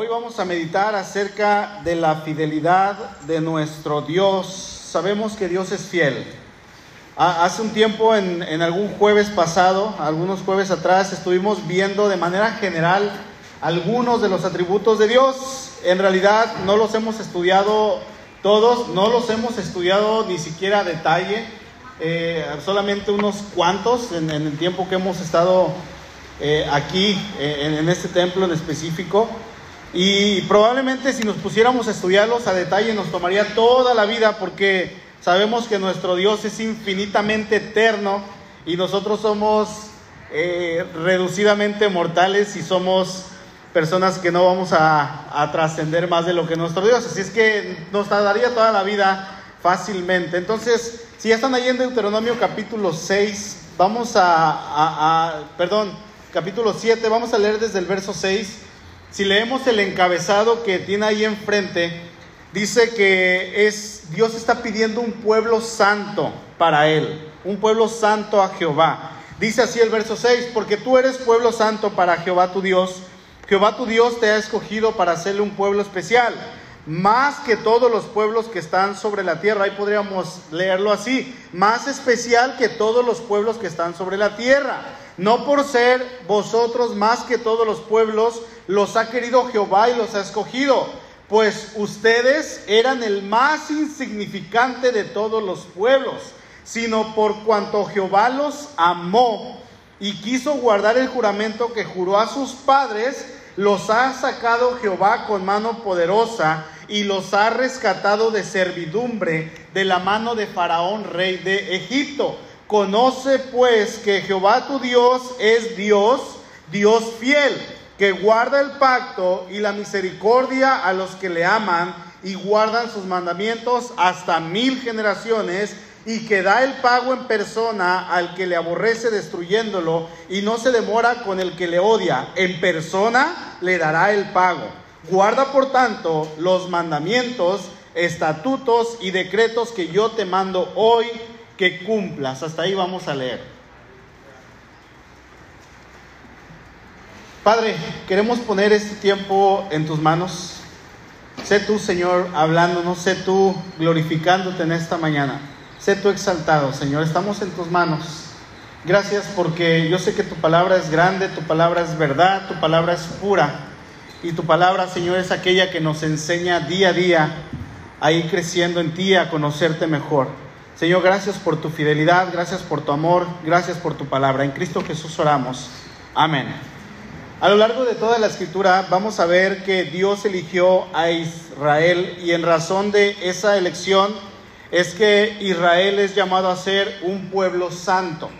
Hoy vamos a meditar acerca de la fidelidad de nuestro Dios. Sabemos que Dios es fiel. Hace un tiempo, en, algún jueves pasado, algunos jueves atrás, estuvimos viendo de manera general algunos de los atributos de Dios. En realidad no los hemos estudiado todos, no los hemos estudiado ni siquiera a detalle, eh, solamente unos cuantos en, el tiempo que hemos estado eh, aquí, eh, en este templo en específico. Y probablemente si nos pusiéramos a estudiarlos a detalle nos tomaría toda la vida porque sabemos que nuestro Dios es infinitamente eterno y nosotros somos eh, reducidamente mortales y somos personas que no vamos a, trascender más de lo que nuestro Dios. Así es que nos tardaría toda la vida fácilmente. Entonces, si ya están ahí en Deuteronomio capítulo 6, vamos a, a perdón, capítulo 7, vamos a leer desde el verso 6 si leemos el encabezado que tiene ahí enfrente, dice que es Dios está pidiendo un pueblo santo para él, un pueblo santo a Jehová. Dice así el verso 6, porque tú eres pueblo santo para Jehová tu Dios. Jehová tu Dios te ha escogido para hacerle un pueblo especial, más que todos los pueblos que están sobre la tierra. Ahí podríamos leerlo así, más especial que todos los pueblos que están sobre la tierra. No por ser vosotros más que todos los pueblos, los ha querido Jehová y los ha escogido, pues ustedes eran el más insignificante de todos los pueblos, sino por cuanto Jehová los amó y quiso guardar el juramento que juró a sus padres, los ha sacado Jehová con mano poderosa y los ha rescatado de servidumbre de la mano de Faraón, rey de Egipto. Conoce pues que Jehová tu Dios es Dios, Dios fiel que guarda el pacto y la misericordia a los que le aman y guardan sus mandamientos hasta mil generaciones y que da el pago en persona al que le aborrece destruyéndolo y no se demora con el que le odia. En persona le dará el pago. Guarda por tanto los mandamientos, estatutos y decretos que yo te mando hoy que cumplas. Hasta ahí vamos a leer. Padre, queremos poner este tiempo en tus manos. Sé tú, Señor, hablándonos, sé tú glorificándote en esta mañana. Sé tú exaltado, Señor. Estamos en tus manos. Gracias porque yo sé que tu palabra es grande, tu palabra es verdad, tu palabra es pura. Y tu palabra, Señor, es aquella que nos enseña día a día a ir creciendo en ti, a conocerte mejor. Señor, gracias por tu fidelidad, gracias por tu amor, gracias por tu palabra. En Cristo Jesús oramos. Amén. A lo largo de toda la escritura vamos a ver que Dios eligió a Israel y en razón de esa elección es que Israel es llamado a ser un pueblo santo.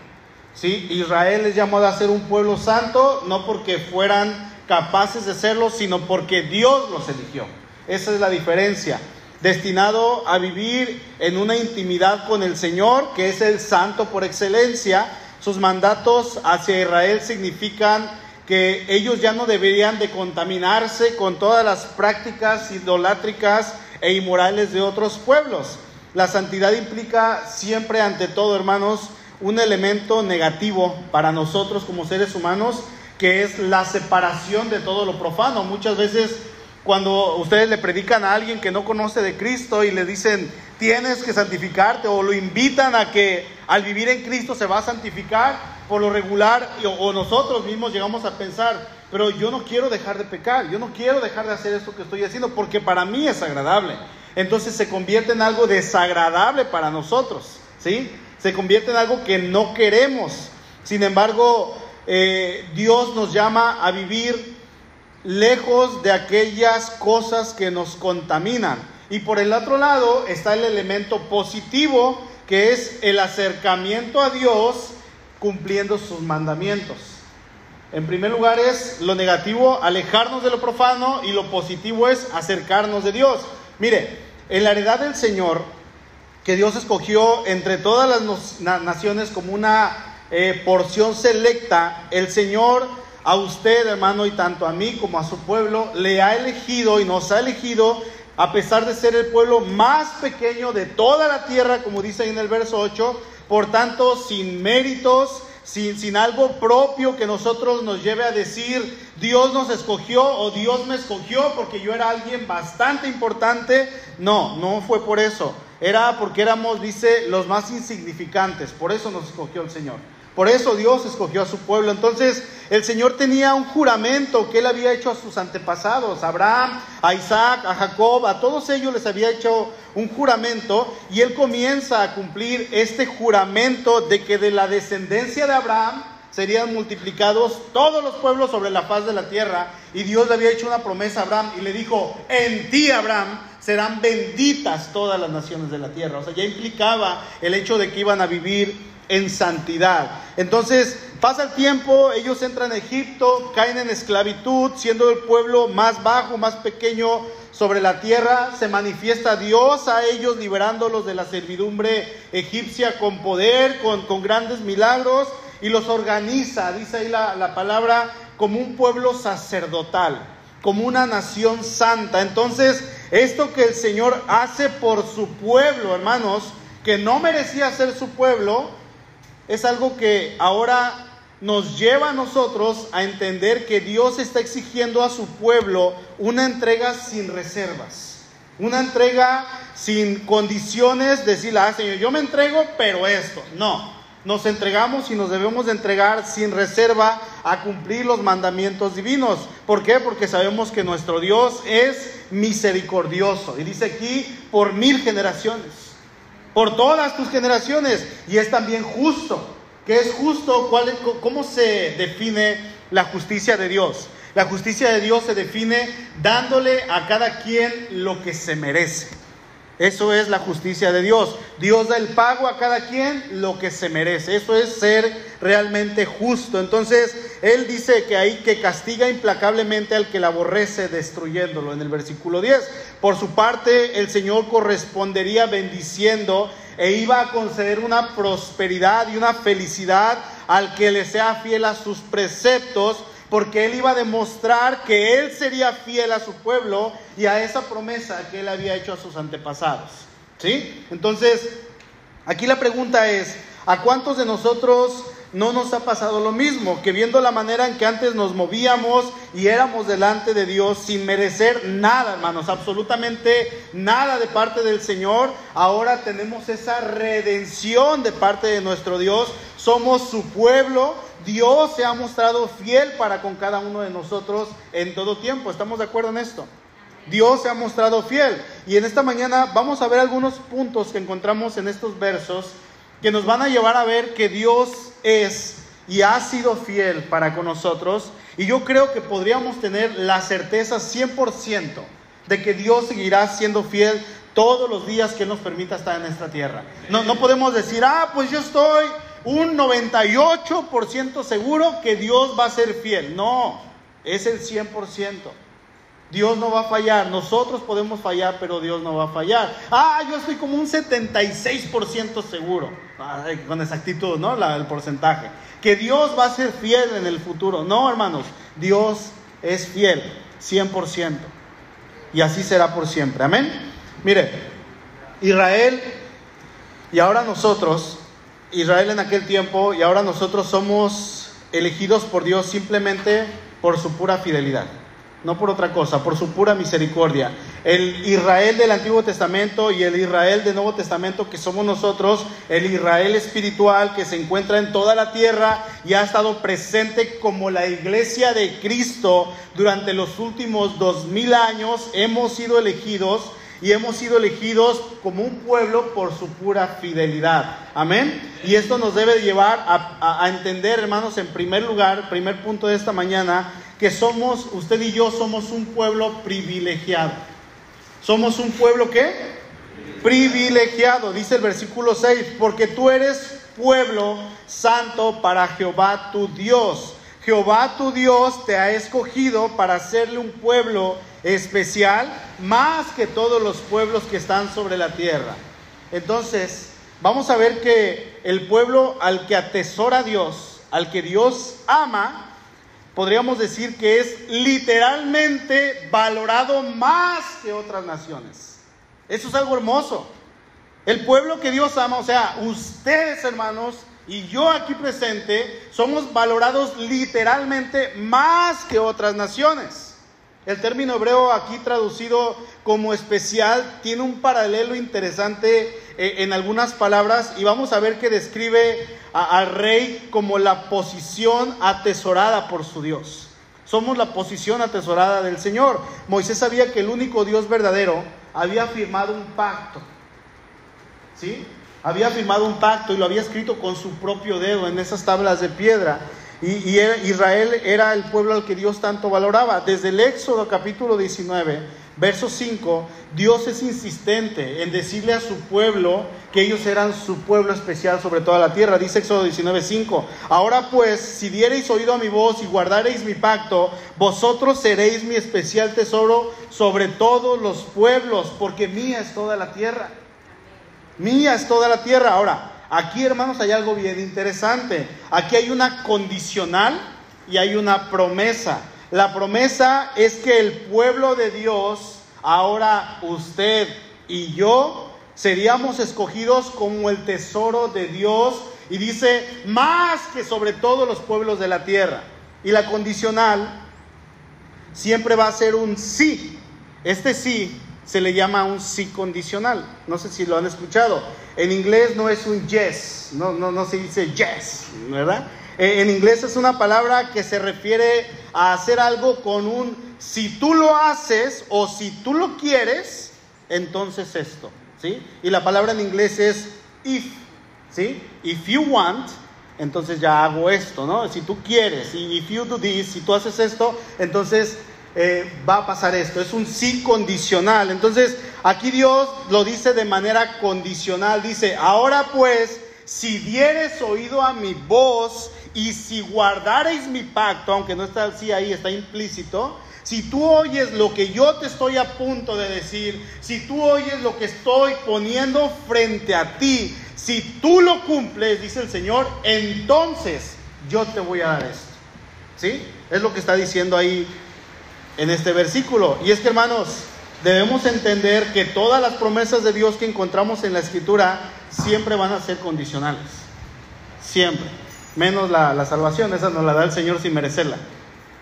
¿Sí? Israel es llamado a ser un pueblo santo no porque fueran capaces de serlo, sino porque Dios los eligió. Esa es la diferencia. Destinado a vivir en una intimidad con el Señor, que es el santo por excelencia, sus mandatos hacia Israel significan que ellos ya no deberían de contaminarse con todas las prácticas idolátricas e inmorales de otros pueblos. La santidad implica siempre, ante todo, hermanos, un elemento negativo para nosotros como seres humanos, que es la separación de todo lo profano. Muchas veces cuando ustedes le predican a alguien que no conoce de Cristo y le dicen, tienes que santificarte, o lo invitan a que al vivir en Cristo se va a santificar, por lo regular o nosotros mismos llegamos a pensar, pero yo no quiero dejar de pecar, yo no quiero dejar de hacer esto que estoy haciendo porque para mí es agradable. Entonces se convierte en algo desagradable para nosotros, ¿sí? Se convierte en algo que no queremos. Sin embargo, eh, Dios nos llama a vivir lejos de aquellas cosas que nos contaminan. Y por el otro lado está el elemento positivo, que es el acercamiento a Dios cumpliendo sus mandamientos. En primer lugar es lo negativo, alejarnos de lo profano y lo positivo es acercarnos de Dios. Mire, en la heredad del Señor, que Dios escogió entre todas las naciones como una eh, porción selecta, el Señor a usted, hermano, y tanto a mí como a su pueblo, le ha elegido y nos ha elegido, a pesar de ser el pueblo más pequeño de toda la tierra, como dice ahí en el verso 8, por tanto, sin méritos, sin, sin algo propio que nosotros nos lleve a decir, Dios nos escogió o Dios me escogió porque yo era alguien bastante importante. No, no fue por eso. Era porque éramos, dice, los más insignificantes. Por eso nos escogió el Señor. Por eso Dios escogió a su pueblo. Entonces el Señor tenía un juramento que él había hecho a sus antepasados, a Abraham, a Isaac, a Jacob, a todos ellos les había hecho un juramento y él comienza a cumplir este juramento de que de la descendencia de Abraham serían multiplicados todos los pueblos sobre la faz de la tierra. Y Dios le había hecho una promesa a Abraham y le dijo, en ti Abraham serán benditas todas las naciones de la tierra. O sea, ya implicaba el hecho de que iban a vivir en santidad. Entonces pasa el tiempo, ellos entran a Egipto, caen en esclavitud, siendo el pueblo más bajo, más pequeño sobre la tierra, se manifiesta Dios a ellos liberándolos de la servidumbre egipcia con poder, con, con grandes milagros y los organiza, dice ahí la, la palabra, como un pueblo sacerdotal, como una nación santa. Entonces, esto que el Señor hace por su pueblo, hermanos, que no merecía ser su pueblo, es algo que ahora nos lleva a nosotros a entender que Dios está exigiendo a su pueblo una entrega sin reservas, una entrega sin condiciones, decirle, ah, Señor, yo me entrego, pero esto, no. Nos entregamos y nos debemos de entregar sin reserva a cumplir los mandamientos divinos. ¿Por qué? Porque sabemos que nuestro Dios es misericordioso. Y dice aquí, por mil generaciones por todas tus generaciones y es también justo. ¿Qué es justo? ¿Cuál ¿Cómo se define la justicia de Dios? La justicia de Dios se define dándole a cada quien lo que se merece. Eso es la justicia de Dios. Dios da el pago a cada quien lo que se merece. Eso es ser realmente justo. Entonces, Él dice que ahí que castiga implacablemente al que la aborrece destruyéndolo en el versículo 10. Por su parte, el Señor correspondería bendiciendo e iba a conceder una prosperidad y una felicidad al que le sea fiel a sus preceptos porque él iba a demostrar que él sería fiel a su pueblo y a esa promesa que él había hecho a sus antepasados. ¿Sí? Entonces, aquí la pregunta es, ¿a cuántos de nosotros no nos ha pasado lo mismo? Que viendo la manera en que antes nos movíamos y éramos delante de Dios sin merecer nada, hermanos, absolutamente nada de parte del Señor, ahora tenemos esa redención de parte de nuestro Dios, somos su pueblo Dios se ha mostrado fiel para con cada uno de nosotros en todo tiempo. ¿Estamos de acuerdo en esto? Dios se ha mostrado fiel. Y en esta mañana vamos a ver algunos puntos que encontramos en estos versos que nos van a llevar a ver que Dios es y ha sido fiel para con nosotros. Y yo creo que podríamos tener la certeza 100% de que Dios seguirá siendo fiel todos los días que nos permita estar en esta tierra. No, no podemos decir, ah, pues yo estoy un 98% seguro que Dios va a ser fiel. No, es el 100%. Dios no va a fallar. Nosotros podemos fallar, pero Dios no va a fallar. Ah, yo estoy como un 76% seguro. con exactitud, ¿no? el porcentaje. Que Dios va a ser fiel en el futuro. No, hermanos. Dios es fiel, 100%. Y así será por siempre. Amén. Mire, Israel y ahora nosotros Israel en aquel tiempo y ahora nosotros somos elegidos por Dios simplemente por su pura fidelidad, no por otra cosa, por su pura misericordia. El Israel del Antiguo Testamento y el Israel del Nuevo Testamento que somos nosotros, el Israel espiritual que se encuentra en toda la tierra y ha estado presente como la iglesia de Cristo durante los últimos dos mil años, hemos sido elegidos y hemos sido elegidos como un pueblo por su pura fidelidad. Amén. Y esto nos debe llevar a, entender, hermanos, en primer lugar, primer punto de esta mañana, que somos, usted y yo somos un pueblo privilegiado. Somos un pueblo que privilegiado, dice el versículo 6, porque tú eres pueblo santo para Jehová tu Dios. Jehová tu Dios te ha escogido para hacerle un pueblo especial más que todos los pueblos que están sobre la tierra. Entonces, vamos a ver que el pueblo al que atesora Dios, al que Dios ama, podríamos decir que es literalmente valorado más que otras naciones. Eso es algo hermoso. El pueblo que Dios ama, o sea, ustedes hermanos y yo aquí presente somos valorados literalmente más que otras naciones. El término hebreo aquí traducido como especial tiene un paralelo interesante eh, en algunas palabras y vamos a ver que describe al rey como la posición atesorada por su Dios. Somos la posición atesorada del Señor. Moisés sabía que el único Dios verdadero había firmado un pacto. ¿Sí? Había firmado un pacto y lo había escrito con su propio dedo en esas tablas de piedra. Y, Israel era el pueblo al que Dios tanto valoraba. Desde el Éxodo capítulo 19, verso 5, Dios es insistente en decirle a su pueblo que ellos eran su pueblo especial sobre toda la tierra. Dice Éxodo 19, 5. Ahora pues, si diereis oído a mi voz y guardareis mi pacto, vosotros seréis mi especial tesoro sobre todos los pueblos, porque mía es toda la tierra. Mía es toda la tierra. Ahora, Aquí, hermanos, hay algo bien interesante. Aquí hay una condicional y hay una promesa. La promesa es que el pueblo de Dios, ahora usted y yo, seríamos escogidos como el tesoro de Dios y dice, más que sobre todos los pueblos de la tierra. Y la condicional siempre va a ser un sí. Este sí se le llama un sí condicional. No sé si lo han escuchado. En inglés no es un yes, no, no, no se dice yes, ¿verdad? Eh, en inglés es una palabra que se refiere a hacer algo con un si tú lo haces o si tú lo quieres, entonces esto, ¿sí? Y la palabra en inglés es if, ¿sí? If you want, entonces ya hago esto, ¿no? Si tú quieres, y if you do this, si tú haces esto, entonces eh, va a pasar esto. Es un sí condicional. Entonces, aquí Dios lo dice de manera condicional. Dice, ahora pues, si dieres oído a mi voz y si guardareis mi pacto, aunque no está así ahí, está implícito, si tú oyes lo que yo te estoy a punto de decir, si tú oyes lo que estoy poniendo frente a ti, si tú lo cumples, dice el Señor, entonces yo te voy a dar esto. ¿Sí? Es lo que está diciendo ahí en este versículo. Y es que hermanos, debemos entender que todas las promesas de Dios que encontramos en la escritura siempre van a ser condicionales. Siempre. Menos la, salvación, esa nos la da el Señor sin merecerla.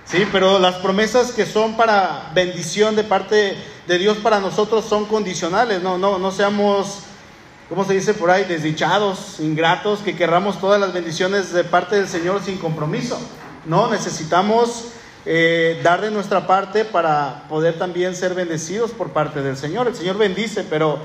Sí, pero las promesas que son para bendición de parte de Dios para nosotros son condicionales. No, no, no seamos, ¿cómo se dice por ahí? Desdichados, ingratos, que querramos todas las bendiciones de parte del Señor sin compromiso. No, necesitamos eh, dar de nuestra parte para poder también ser bendecidos por parte del Señor. El Señor bendice, pero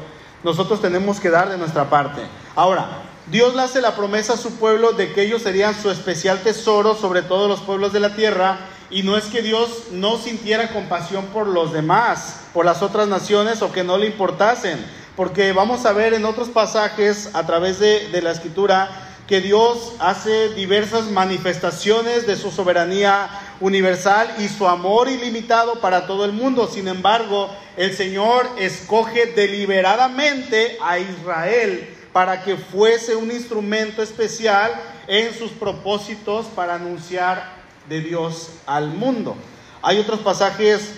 nosotros tenemos que dar de nuestra parte. Ahora, Dios le hace la promesa a su pueblo de que ellos serían su especial tesoro sobre todos los pueblos de la tierra. Y no es que Dios no sintiera compasión por los demás, por las otras naciones o que no le importasen. Porque vamos a ver en otros pasajes a través de, de la escritura que Dios hace diversas manifestaciones de su soberanía universal y su amor ilimitado para todo el mundo. Sin embargo, el Señor escoge deliberadamente a Israel para que fuese un instrumento especial en sus propósitos para anunciar de Dios al mundo. Hay otros pasajes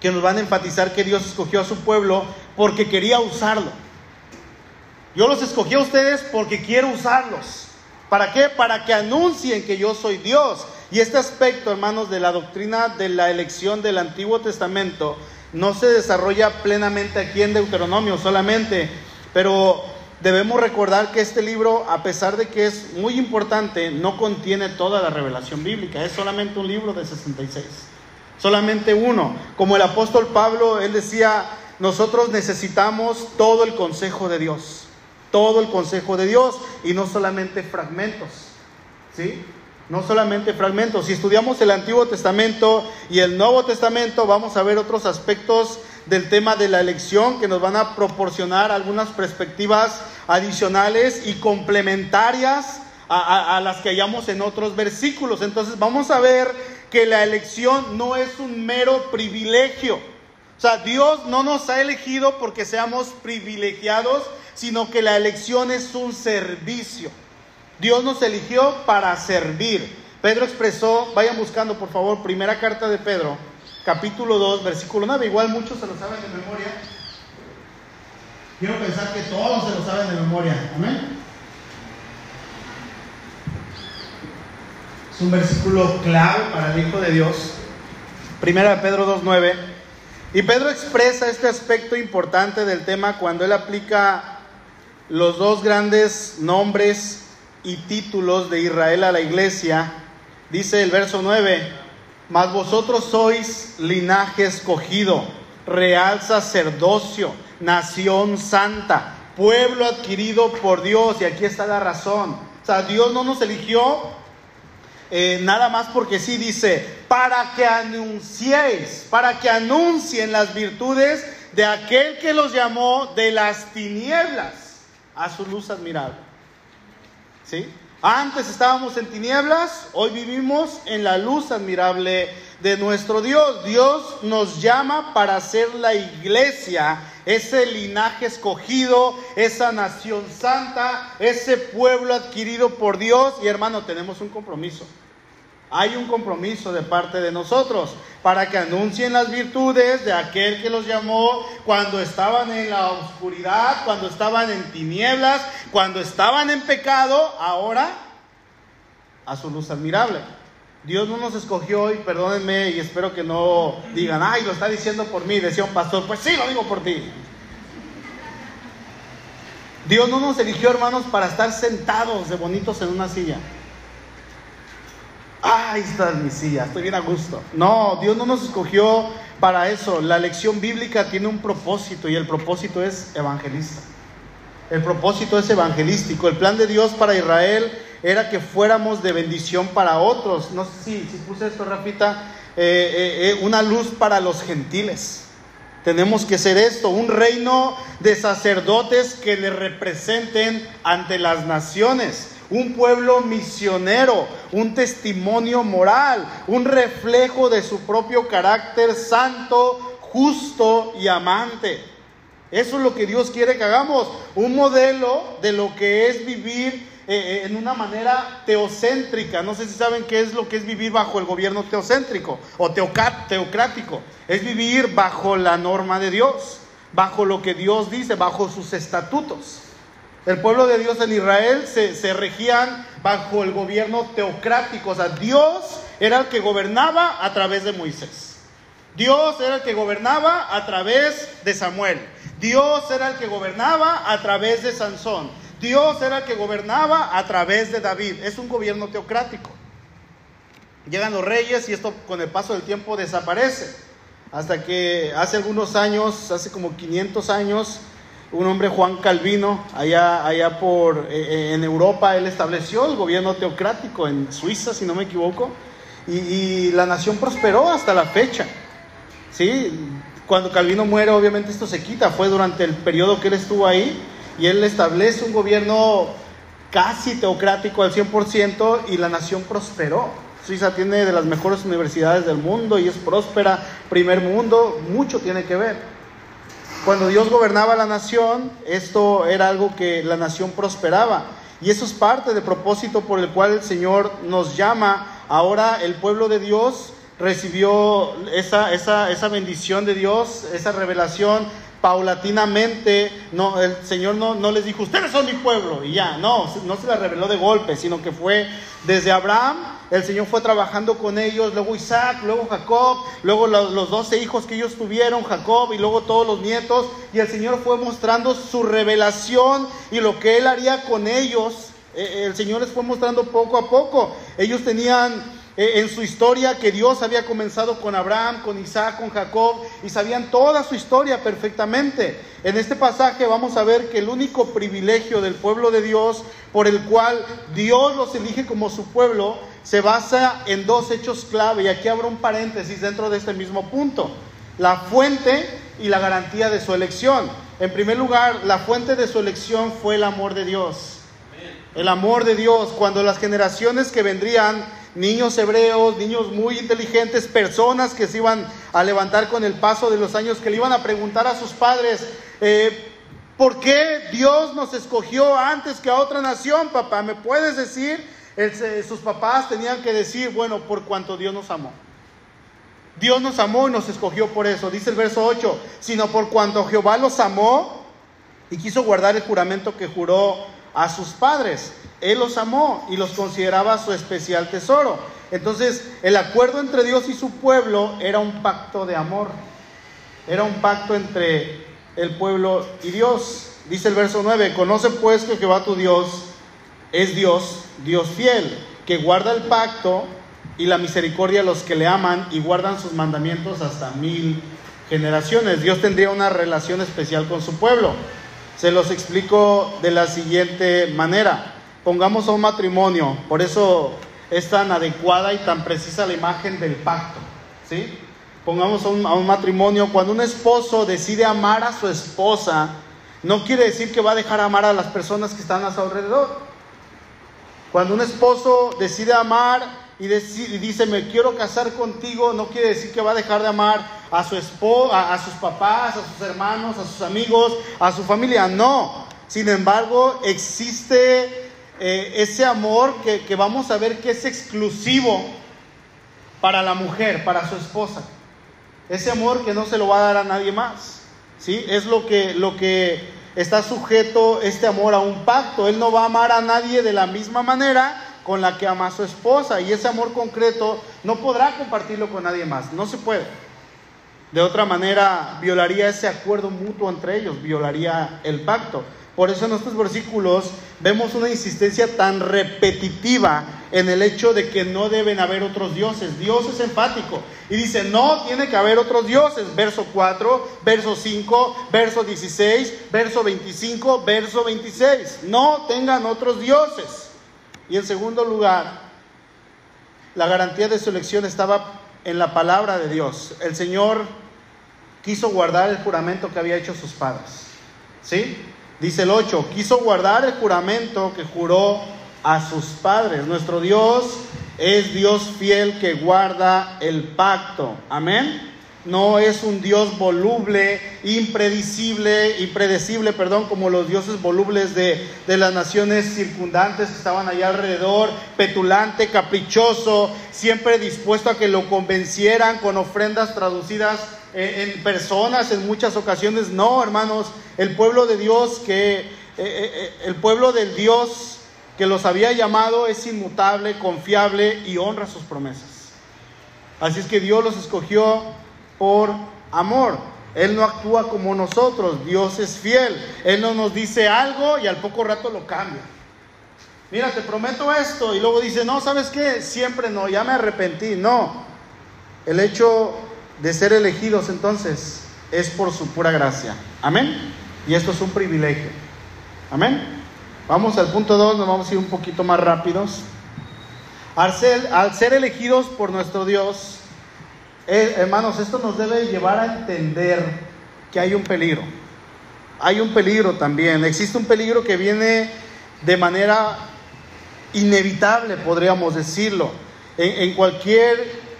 que nos van a enfatizar que Dios escogió a su pueblo porque quería usarlo. Yo los escogí a ustedes porque quiero usarlos. ¿Para qué? Para que anuncien que yo soy Dios. Y este aspecto, hermanos, de la doctrina de la elección del Antiguo Testamento no se desarrolla plenamente aquí en Deuteronomio solamente, pero debemos recordar que este libro, a pesar de que es muy importante, no contiene toda la revelación bíblica, es solamente un libro de 66, solamente uno. Como el apóstol Pablo, él decía, nosotros necesitamos todo el consejo de Dios todo el consejo de Dios y no solamente fragmentos. ¿Sí? No solamente fragmentos. Si estudiamos el Antiguo Testamento y el Nuevo Testamento, vamos a ver otros aspectos del tema de la elección que nos van a proporcionar algunas perspectivas adicionales y complementarias a, las que hallamos en otros versículos. Entonces vamos a ver que la elección no es un mero privilegio. O sea, Dios no nos ha elegido porque seamos privilegiados, sino que la elección es un servicio. Dios nos eligió para servir. Pedro expresó, vayan buscando por favor, primera carta de Pedro, capítulo 2, versículo 9. Igual muchos se lo saben de memoria. Quiero pensar que todos se lo saben de memoria. Amén. Es un versículo clave para el Hijo de Dios. Primera de Pedro 2.9. Y Pedro expresa este aspecto importante del tema cuando él aplica los dos grandes nombres y títulos de Israel a la iglesia. Dice el verso 9, mas vosotros sois linaje escogido, real sacerdocio, nación santa, pueblo adquirido por Dios. Y aquí está la razón. O sea, Dios no nos eligió eh, nada más porque sí dice, para que anunciéis, para que anuncien las virtudes de aquel que los llamó de las tinieblas a su luz admirable. Antes estábamos en tinieblas, hoy vivimos en la luz admirable de nuestro Dios. Dios nos llama para ser la iglesia, ese linaje escogido, esa nación santa, ese pueblo adquirido por Dios. Y hermano, tenemos un compromiso hay un compromiso de parte de nosotros para que anuncien las virtudes de aquel que los llamó cuando estaban en la oscuridad, cuando estaban en tinieblas, cuando estaban en pecado, ahora a su luz admirable. Dios no nos escogió y perdónenme y espero que no digan, ay, lo está diciendo por mí, decía un pastor, pues sí, lo digo por ti. Dios no nos eligió, hermanos, para estar sentados de bonitos en una silla ahí está mi silla, estoy bien a gusto. No, Dios no nos escogió para eso. La lección bíblica tiene un propósito y el propósito es evangelista. El propósito es evangelístico. El plan de Dios para Israel era que fuéramos de bendición para otros. No sé si, si puse esto, Rafita, eh, eh, eh, una luz para los gentiles. Tenemos que ser esto, un reino de sacerdotes que le representen ante las naciones un pueblo misionero, un testimonio moral, un reflejo de su propio carácter santo, justo y amante. Eso es lo que Dios quiere que hagamos, un modelo de lo que es vivir eh, eh, en una manera teocéntrica. No sé si saben qué es lo que es vivir bajo el gobierno teocéntrico o teocrático. Es vivir bajo la norma de Dios, bajo lo que Dios dice, bajo sus estatutos. El pueblo de Dios en Israel se, regían bajo el gobierno teocrático. O sea, Dios era el que gobernaba a través de Moisés. Dios era el que gobernaba a través de Samuel. Dios era el que gobernaba a través de Sansón. Dios era el que gobernaba a través de David. Es un gobierno teocrático. Llegan los reyes y esto con el paso del tiempo desaparece. Hasta que hace algunos años, hace como 500 años, un hombre Juan Calvino, allá, allá por, eh, eh, en Europa, él estableció el gobierno teocrático en Suiza, si no me equivoco, y, la nación prosperó hasta la fecha. ¿sí? Cuando Calvino muere, obviamente esto se quita, fue durante el periodo que él estuvo ahí, y él establece un gobierno casi teocrático al 100% y la nación prosperó. Suiza tiene de las mejores universidades del mundo y es próspera, primer mundo, mucho tiene que ver. Cuando Dios gobernaba la nación, esto era algo que la nación prosperaba. Y eso es parte del propósito por el cual el Señor nos llama. Ahora el pueblo de Dios recibió esa, esa, esa bendición de Dios, esa revelación paulatinamente. No, el Señor no, no les dijo, ustedes son mi pueblo. Y ya, no, no se la reveló de golpe, sino que fue desde Abraham el Señor fue trabajando con ellos, luego Isaac, luego Jacob, luego los, doce hijos que ellos tuvieron, Jacob y luego todos los nietos, y el Señor fue mostrando su revelación y lo que Él haría con ellos. Eh, el Señor les fue mostrando poco a poco. Ellos tenían en su historia que Dios había comenzado con Abraham, con Isaac, con Jacob, y sabían toda su historia perfectamente. En este pasaje vamos a ver que el único privilegio del pueblo de Dios, por el cual Dios los elige como su pueblo, se basa en dos hechos clave, y aquí abro un paréntesis dentro de este mismo punto, la fuente y la garantía de su elección. En primer lugar, la fuente de su elección fue el amor de Dios. El amor de Dios, cuando las generaciones que vendrían, niños hebreos, niños muy inteligentes, personas que se iban a levantar con el paso de los años, que le iban a preguntar a sus padres, eh, ¿por qué Dios nos escogió antes que a otra nación, papá? ¿Me puedes decir? sus papás tenían que decir, bueno, por cuanto Dios nos amó. Dios nos amó y nos escogió por eso. Dice el verso 8, sino por cuanto Jehová los amó y quiso guardar el juramento que juró a sus padres. Él los amó y los consideraba su especial tesoro. Entonces, el acuerdo entre Dios y su pueblo era un pacto de amor. Era un pacto entre el pueblo y Dios. Dice el verso 9, conoce pues que Jehová tu Dios es Dios, Dios fiel, que guarda el pacto y la misericordia a los que le aman y guardan sus mandamientos hasta mil generaciones. Dios tendría una relación especial con su pueblo. Se los explico de la siguiente manera. Pongamos a un matrimonio, por eso es tan adecuada y tan precisa la imagen del pacto. ¿sí? Pongamos a un, matrimonio, cuando un esposo decide amar a su esposa, no quiere decir que va a dejar amar a las personas que están a su alrededor. Cuando un esposo decide amar y, dice, me quiero casar contigo, no quiere decir que va a dejar de amar a su esposa, a, sus papás, a sus hermanos, a sus amigos, a su familia. No. Sin embargo, existe eh, ese amor que, vamos a ver que es exclusivo para la mujer, para su esposa. Ese amor que no se lo va a dar a nadie más. ¿sí? Es lo que, lo que está sujeto este amor a un pacto. Él no va a amar a nadie de la misma manera con la que ama a su esposa y ese amor concreto no podrá compartirlo con nadie más. No se puede. De otra manera, violaría ese acuerdo mutuo entre ellos, violaría el pacto. Por eso en estos versículos vemos una insistencia tan repetitiva en el hecho de que no deben haber otros dioses. Dios es enfático y dice, no tiene que haber otros dioses. Verso 4, verso 5, verso 16, verso 25, verso 26. No tengan otros dioses. Y en segundo lugar, la garantía de su elección estaba en la palabra de Dios. El Señor quiso guardar el juramento que había hecho sus padres. ¿Sí? Dice el 8, quiso guardar el juramento que juró a sus padres. Nuestro Dios es Dios fiel que guarda el pacto. Amén. No es un Dios voluble, impredecible, impredecible, perdón, como los dioses volubles de, de, las naciones circundantes que estaban allá alrededor, petulante, caprichoso, siempre dispuesto a que lo convencieran con ofrendas traducidas en, personas en muchas ocasiones. No, hermanos, el pueblo de Dios que, eh, eh, eh, el pueblo del Dios que los había llamado es inmutable, confiable y honra sus promesas. Así es que Dios los escogió por amor. Él no actúa como nosotros, Dios es fiel. Él no nos dice algo y al poco rato lo cambia. Mira, te prometo esto y luego dice, no, ¿sabes qué? Siempre no, ya me arrepentí. No, el hecho de ser elegidos entonces es por su pura gracia. Amén. Y esto es un privilegio. Amén. Vamos al punto 2, nos vamos a ir un poquito más rápidos. Al ser, al ser elegidos por nuestro Dios, eh, hermanos, esto nos debe llevar a entender que hay un peligro. Hay un peligro también. Existe un peligro que viene de manera inevitable, podríamos decirlo. En, en cualquier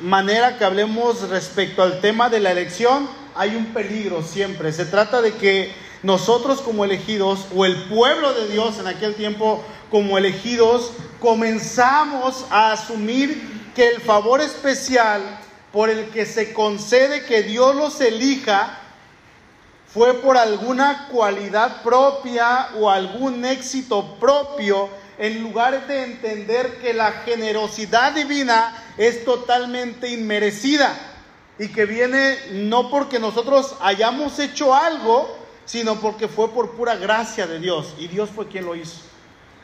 manera que hablemos respecto al tema de la elección, hay un peligro siempre. Se trata de que nosotros como elegidos, o el pueblo de Dios en aquel tiempo como elegidos, comenzamos a asumir que el favor especial por el que se concede que Dios los elija fue por alguna cualidad propia o algún éxito propio en lugar de entender que la generosidad divina es totalmente inmerecida y que viene no porque nosotros hayamos hecho algo, sino porque fue por pura gracia de Dios y Dios fue quien lo hizo.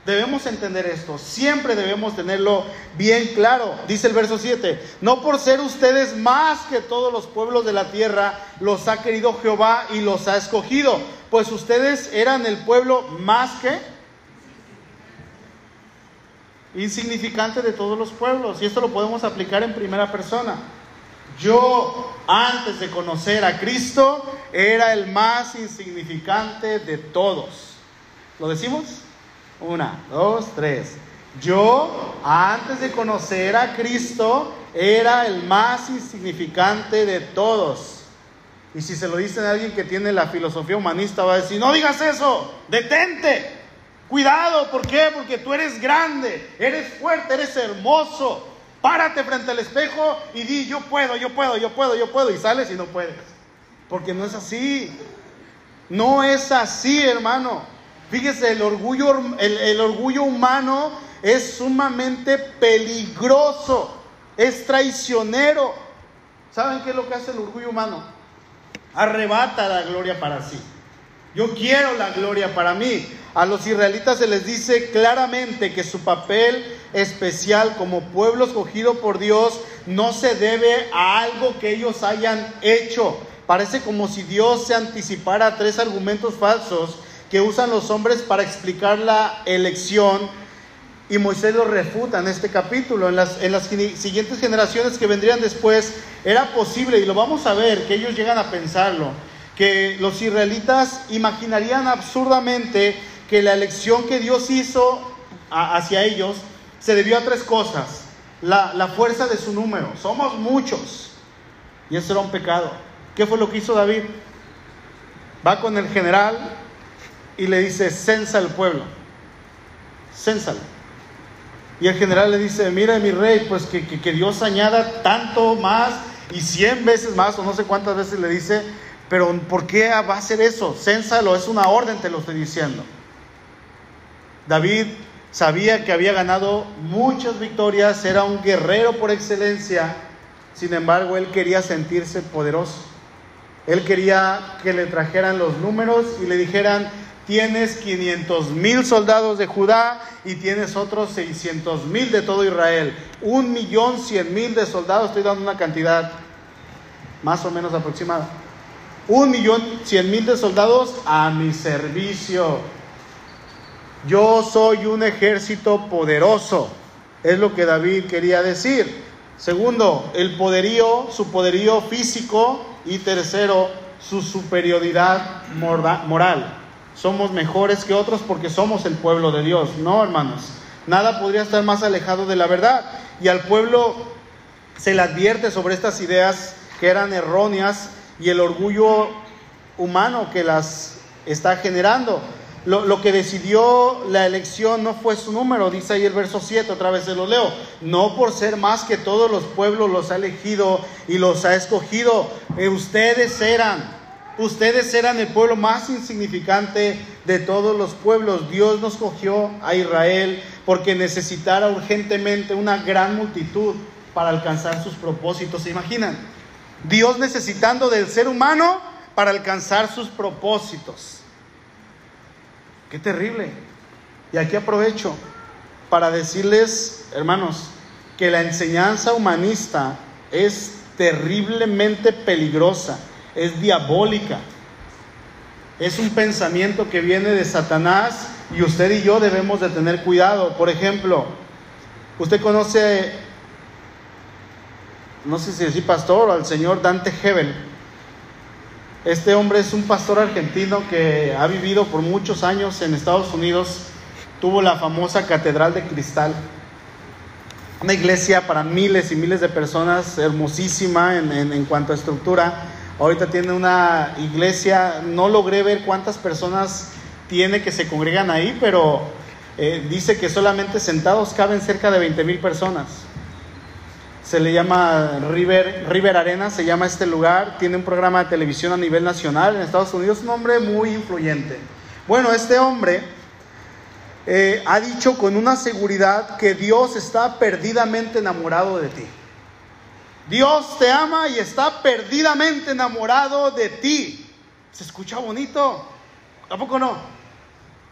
Debemos entender esto, siempre debemos tenerlo bien claro. Dice el verso 7, no por ser ustedes más que todos los pueblos de la tierra, los ha querido Jehová y los ha escogido, pues ustedes eran el pueblo más que insignificante de todos los pueblos. Y esto lo podemos aplicar en primera persona. Yo, antes de conocer a Cristo, era el más insignificante de todos. ¿Lo decimos? Una, dos, tres. Yo, antes de conocer a Cristo, era el más insignificante de todos. Y si se lo dicen a alguien que tiene la filosofía humanista, va a decir, no digas eso, detente. Cuidado, ¿por qué? Porque tú eres grande, eres fuerte, eres hermoso. Párate frente al espejo y di, yo puedo, yo puedo, yo puedo, yo puedo. Y sales y no puedes. Porque no es así. No es así, hermano. Fíjese, el orgullo, el, orgullo humano es sumamente peligroso, es traicionero. ¿Saben qué es lo que hace el orgullo humano? Arrebata la gloria para sí. Yo quiero la gloria para mí. A los israelitas se les dice claramente que su papel especial como pueblo escogido por Dios no se debe a algo que ellos hayan hecho. Parece como si Dios se anticipara a tres argumentos falsos que usan los hombres para explicar la elección y Moisés lo refuta en este capítulo. En las, en las siguientes generaciones que vendrían después, era posible, y lo vamos a ver, que ellos llegan a pensarlo, que los israelitas imaginarían absurdamente que la elección que Dios hizo hacia ellos se debió a tres cosas. La, la fuerza de su número, somos muchos, y eso era un pecado. ¿Qué fue lo que hizo David? Va con el general y le dice, censa el pueblo, cénsalo. Y el general le dice, mira mi rey, pues que, que, Dios añada tanto más y cien veces más, o no sé cuántas veces le dice, pero ¿por qué va a hacer eso? Cénsalo, es una orden, te lo estoy diciendo. David sabía que había ganado muchas victorias, era un guerrero por excelencia, sin embargo él quería sentirse poderoso. Él quería que le trajeran los números y le dijeran, tienes 500 mil soldados de Judá y tienes otros 600 mil de todo Israel. Un millón cien mil de soldados, estoy dando una cantidad más o menos aproximada. Un millón cien mil de soldados a mi servicio. Yo soy un ejército poderoso, es lo que David quería decir. Segundo, el poderío, su poderío físico. Y tercero, su superioridad moral somos mejores que otros porque somos el pueblo de Dios. No, hermanos. Nada podría estar más alejado de la verdad. Y al pueblo se le advierte sobre estas ideas que eran erróneas y el orgullo humano que las está generando. Lo, que decidió la elección no fue su número, dice ahí el verso 7, otra vez se lo leo. No por ser más que todos los pueblos los ha elegido y los ha escogido. Eh, ustedes eran Ustedes eran el pueblo más insignificante de todos los pueblos. Dios nos cogió a Israel porque necesitara urgentemente una gran multitud para alcanzar sus propósitos. ¿Se imaginan? Dios necesitando del ser humano para alcanzar sus propósitos. Qué terrible. Y aquí aprovecho para decirles, hermanos, que la enseñanza humanista es terriblemente peligrosa es diabólica. Es un pensamiento que viene de Satanás y usted y yo debemos de tener cuidado. Por ejemplo, usted conoce, no sé si decir pastor o al señor Dante Hebel. Este hombre es un pastor argentino que ha vivido por muchos años en Estados Unidos. Tuvo la famosa Catedral de Cristal. Una iglesia para miles y miles de personas, hermosísima en, cuanto a estructura Ahorita tiene una iglesia, no logré ver cuántas personas tiene que se congregan ahí, pero eh, dice que solamente sentados caben cerca de 20 mil personas. Se le llama River, River Arena, se llama este lugar, tiene un programa de televisión a nivel nacional en Estados Unidos, un hombre muy influyente. Bueno, este hombre eh, ha dicho con una seguridad que Dios está perdidamente enamorado de ti. Dios te ama y está perdidamente enamorado de ti. ¿Se escucha bonito? ¿Tampoco no?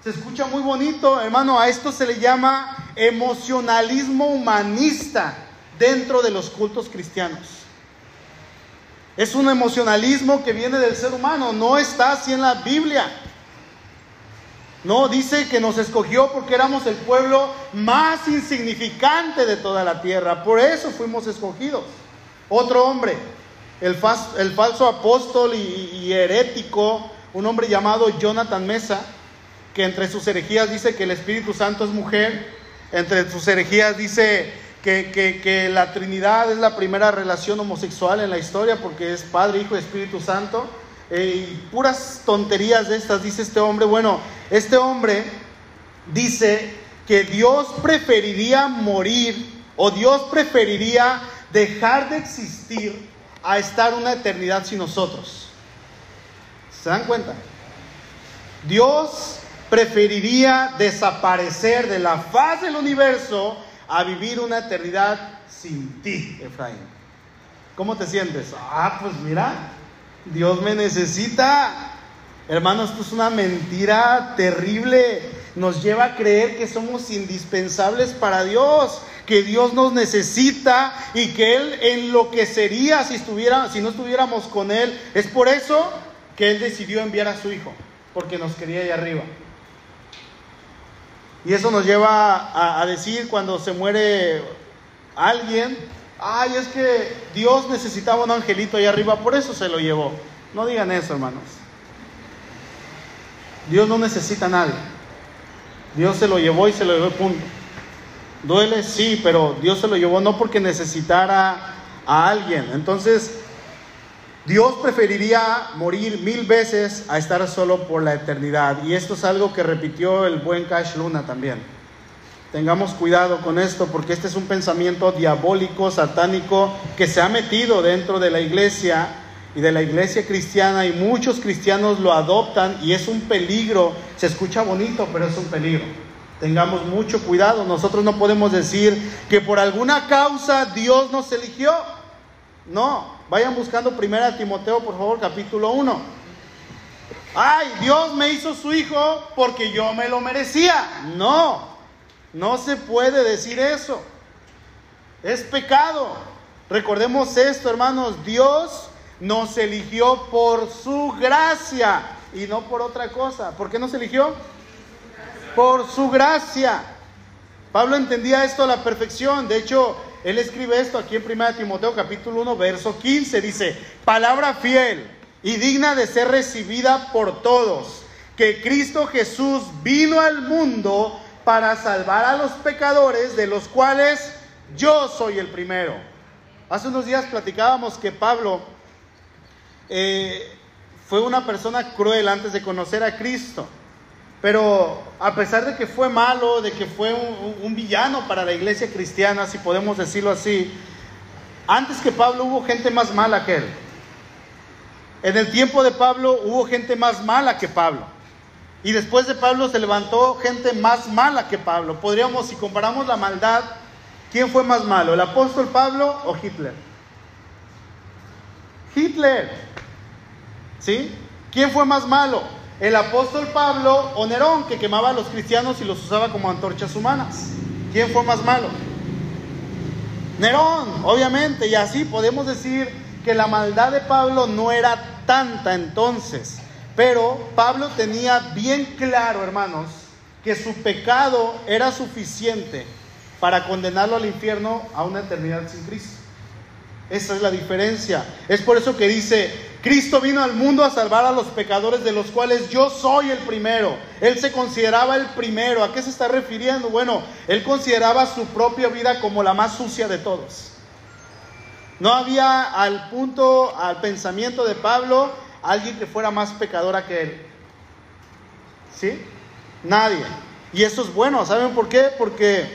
Se escucha muy bonito, hermano. A esto se le llama emocionalismo humanista dentro de los cultos cristianos. Es un emocionalismo que viene del ser humano, no está así en la Biblia. No, dice que nos escogió porque éramos el pueblo más insignificante de toda la tierra. Por eso fuimos escogidos. Otro hombre, el, falso apóstol y, herético, un hombre llamado Jonathan Mesa, que entre sus herejías dice que el Espíritu Santo es mujer, entre sus herejías dice que, la Trinidad es la primera relación homosexual en la historia porque es Padre, Hijo y Espíritu Santo. Eh, y puras tonterías de estas dice este hombre. Bueno, este hombre dice que Dios preferiría morir o Dios preferiría dejar de existir a estar una eternidad sin nosotros. ¿Se dan cuenta? Dios preferiría desaparecer de la faz del universo a vivir una eternidad sin ti, Efraín. ¿Cómo te sientes? Ah, pues mira, Dios me necesita. Hermanos, esto es una mentira terrible. Nos lleva a creer que somos indispensables para Dios, que Dios nos necesita y que Él enloquecería si, estuviera, si no estuviéramos con Él. Es por eso que Él decidió enviar a su Hijo, porque nos quería ahí arriba. Y eso nos lleva a, decir cuando se muere alguien, ay, es que Dios necesitaba un angelito ahí arriba, por eso se lo llevó. No digan eso, hermanos. Dios no necesita a nadie. Dios se lo llevó y se lo llevó, punto. Duele, sí, pero Dios se lo llevó no porque necesitara a alguien. Entonces, Dios preferiría morir mil veces a estar solo por la eternidad. Y esto es algo que repitió el buen Cash Luna también. Tengamos cuidado con esto porque este es un pensamiento diabólico, satánico, que se ha metido dentro de la iglesia y de la iglesia cristiana y muchos cristianos lo adoptan y es un peligro. Se escucha bonito, pero es un peligro. Tengamos mucho cuidado. Nosotros no podemos decir que por alguna causa Dios nos eligió. No, vayan buscando primera Timoteo, por favor, capítulo 1. Ay, Dios me hizo su hijo porque yo me lo merecía. No, no se puede decir eso. Es pecado. Recordemos esto, hermanos. Dios nos eligió por su gracia y no por otra cosa. ¿Por qué nos eligió? Por su gracia. Pablo entendía esto a la perfección. De hecho, él escribe esto aquí en 1 Timoteo capítulo 1, verso 15. Dice, palabra fiel y digna de ser recibida por todos, que Cristo Jesús vino al mundo para salvar a los pecadores, de los cuales yo soy el primero. Hace unos días platicábamos que Pablo eh, fue una persona cruel antes de conocer a Cristo. Pero a pesar de que fue malo, de que fue un, villano para la iglesia cristiana, si podemos decirlo así, antes que Pablo hubo gente más mala que él. En el tiempo de Pablo hubo gente más mala que Pablo. Y después de Pablo se levantó gente más mala que Pablo. Podríamos, si comparamos la maldad, ¿quién fue más malo? ¿El apóstol Pablo o Hitler? Hitler. ¿Sí? ¿Quién fue más malo? ¿El apóstol Pablo o Nerón, que quemaba a los cristianos y los usaba como antorchas humanas? ¿Quién fue más malo? Nerón, obviamente. Y así podemos decir que la maldad de Pablo no era tanta entonces. Pero Pablo tenía bien claro, hermanos, que su pecado era suficiente para condenarlo al infierno a una eternidad sin Cristo. Esa es la diferencia. Es por eso que dice, Cristo vino al mundo a salvar a los pecadores de los cuales yo soy el primero. Él se consideraba el primero. ¿A qué se está refiriendo? Bueno, él consideraba su propia vida como la más sucia de todos. No había al punto, al pensamiento de Pablo, alguien que fuera más pecadora que él. ¿Sí? Nadie. Y eso es bueno. ¿Saben por qué? Porque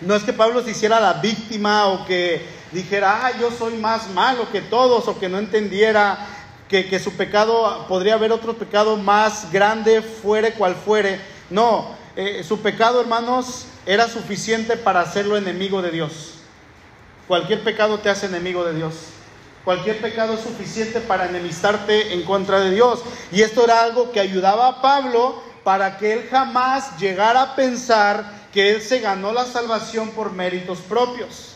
no es que Pablo se hiciera la víctima o que dijera, ah, yo soy más malo que todos, o que no entendiera que, que su pecado, podría haber otro pecado más grande, fuere cual fuere. No, eh, su pecado, hermanos, era suficiente para hacerlo enemigo de Dios. Cualquier pecado te hace enemigo de Dios. Cualquier pecado es suficiente para enemistarte en contra de Dios. Y esto era algo que ayudaba a Pablo para que él jamás llegara a pensar que él se ganó la salvación por méritos propios.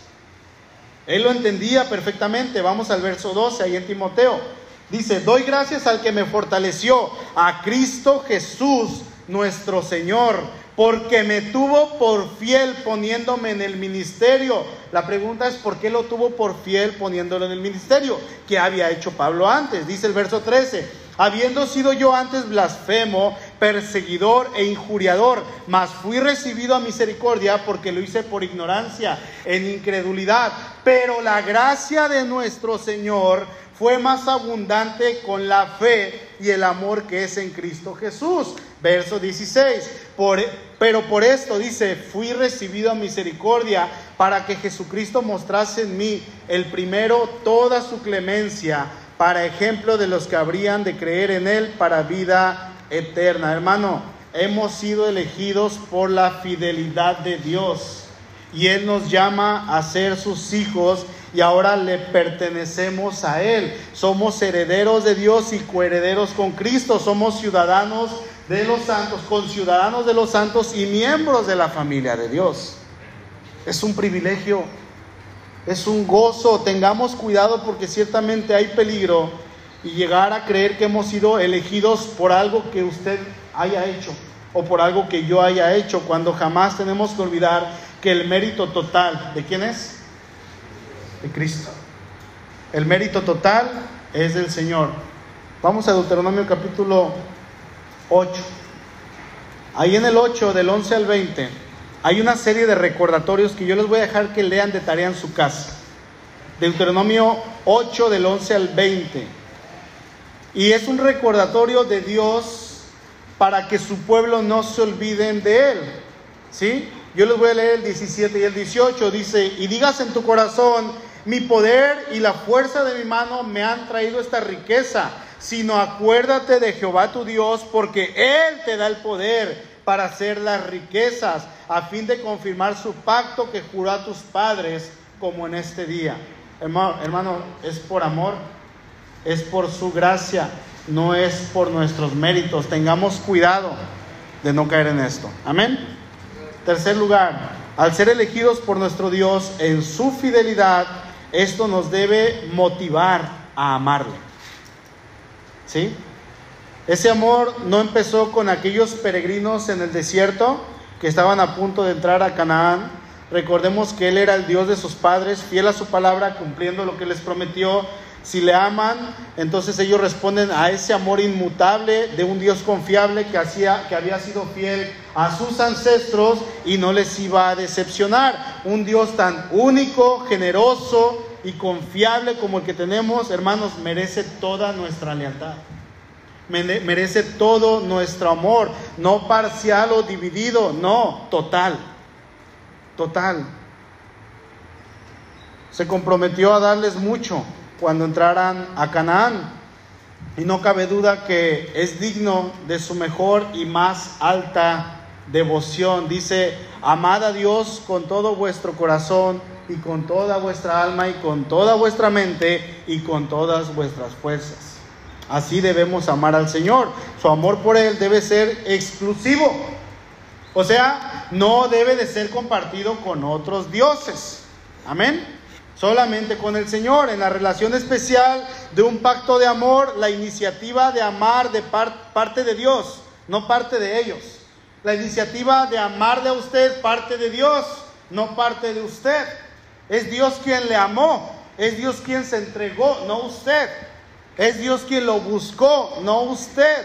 Él lo entendía perfectamente. Vamos al verso 12 ahí en Timoteo. Dice, doy gracias al que me fortaleció, a Cristo Jesús, nuestro Señor, porque me tuvo por fiel poniéndome en el ministerio. La pregunta es, ¿por qué lo tuvo por fiel poniéndolo en el ministerio? ¿Qué había hecho Pablo antes? Dice el verso 13, habiendo sido yo antes blasfemo, perseguidor e injuriador, mas fui recibido a misericordia porque lo hice por ignorancia, en incredulidad. Pero la gracia de nuestro Señor fue más abundante con la fe y el amor que es en Cristo Jesús. Verso 16. Por, pero por esto dice, fui recibido a misericordia para que Jesucristo mostrase en mí el primero toda su clemencia para ejemplo de los que habrían de creer en Él para vida eterna. Hermano, hemos sido elegidos por la fidelidad de Dios. Y Él nos llama a ser sus hijos y ahora le pertenecemos a Él. Somos herederos de Dios y coherederos con Cristo. Somos ciudadanos de los santos, conciudadanos de los santos y miembros de la familia de Dios. Es un privilegio, es un gozo. Tengamos cuidado porque ciertamente hay peligro y llegar a creer que hemos sido elegidos por algo que usted haya hecho o por algo que yo haya hecho, cuando jamás tenemos que olvidar que el mérito total, ¿de quién es? De Cristo. El mérito total es del Señor. Vamos a Deuteronomio capítulo 8. Ahí en el 8, del 11 al 20, hay una serie de recordatorios que yo les voy a dejar que lean de tarea en su casa. Deuteronomio 8, del 11 al 20. Y es un recordatorio de Dios para que su pueblo no se olviden de Él. ¿Sí? Yo les voy a leer el 17 y el 18. Dice, y digas en tu corazón, mi poder y la fuerza de mi mano me han traído esta riqueza sino acuérdate de Jehová tu Dios, porque Él te da el poder para hacer las riquezas, a fin de confirmar su pacto que juró a tus padres, como en este día. Hermano, hermano, es por amor, es por su gracia, no es por nuestros méritos. Tengamos cuidado de no caer en esto. Amén. Tercer lugar, al ser elegidos por nuestro Dios en su fidelidad, esto nos debe motivar a amarle. ¿Sí? Ese amor no empezó con aquellos peregrinos en el desierto que estaban a punto de entrar a Canaán. Recordemos que Él era el Dios de sus padres, fiel a su palabra, cumpliendo lo que les prometió. Si le aman, entonces ellos responden a ese amor inmutable de un Dios confiable que, hacía, que había sido fiel a sus ancestros y no les iba a decepcionar. Un Dios tan único, generoso, y confiable como el que tenemos, hermanos, merece toda nuestra lealtad. Merece todo nuestro amor, no parcial o dividido, no, total. Total. Se comprometió a darles mucho cuando entraran a Canaán. Y no cabe duda que es digno de su mejor y más alta devoción. Dice, amad a Dios con todo vuestro corazón y con toda vuestra alma y con toda vuestra mente y con todas vuestras fuerzas. Así debemos amar al Señor. Su amor por Él debe ser exclusivo. O sea, no debe de ser compartido con otros dioses. Amén. Solamente con el Señor. En la relación especial de un pacto de amor, la iniciativa de amar de parte de Dios, no parte de ellos. La iniciativa de amarle a usted parte de Dios, no parte de usted. Es Dios quien le amó, es Dios quien se entregó, no usted. Es Dios quien lo buscó, no usted.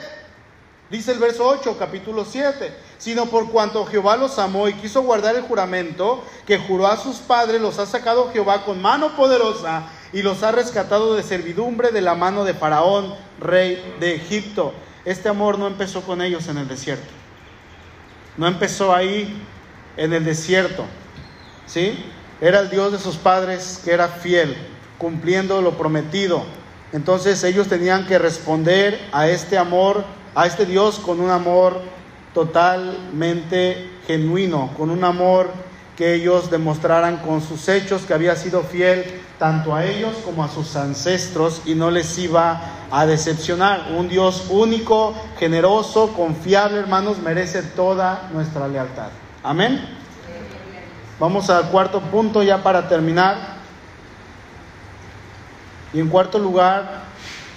Dice el verso 8, capítulo 7, sino por cuanto Jehová los amó y quiso guardar el juramento que juró a sus padres, los ha sacado Jehová con mano poderosa y los ha rescatado de servidumbre de la mano de Faraón, rey de Egipto. Este amor no empezó con ellos en el desierto. No empezó ahí en el desierto. ¿Sí? Era el Dios de sus padres que era fiel, cumpliendo lo prometido. Entonces ellos tenían que responder a este amor, a este Dios con un amor totalmente genuino, con un amor que ellos demostraran con sus hechos que había sido fiel tanto a ellos como a sus ancestros y no les iba a decepcionar. Un Dios único, generoso, confiable, hermanos, merece toda nuestra lealtad. Amén. Vamos al cuarto punto ya para terminar. Y en cuarto lugar,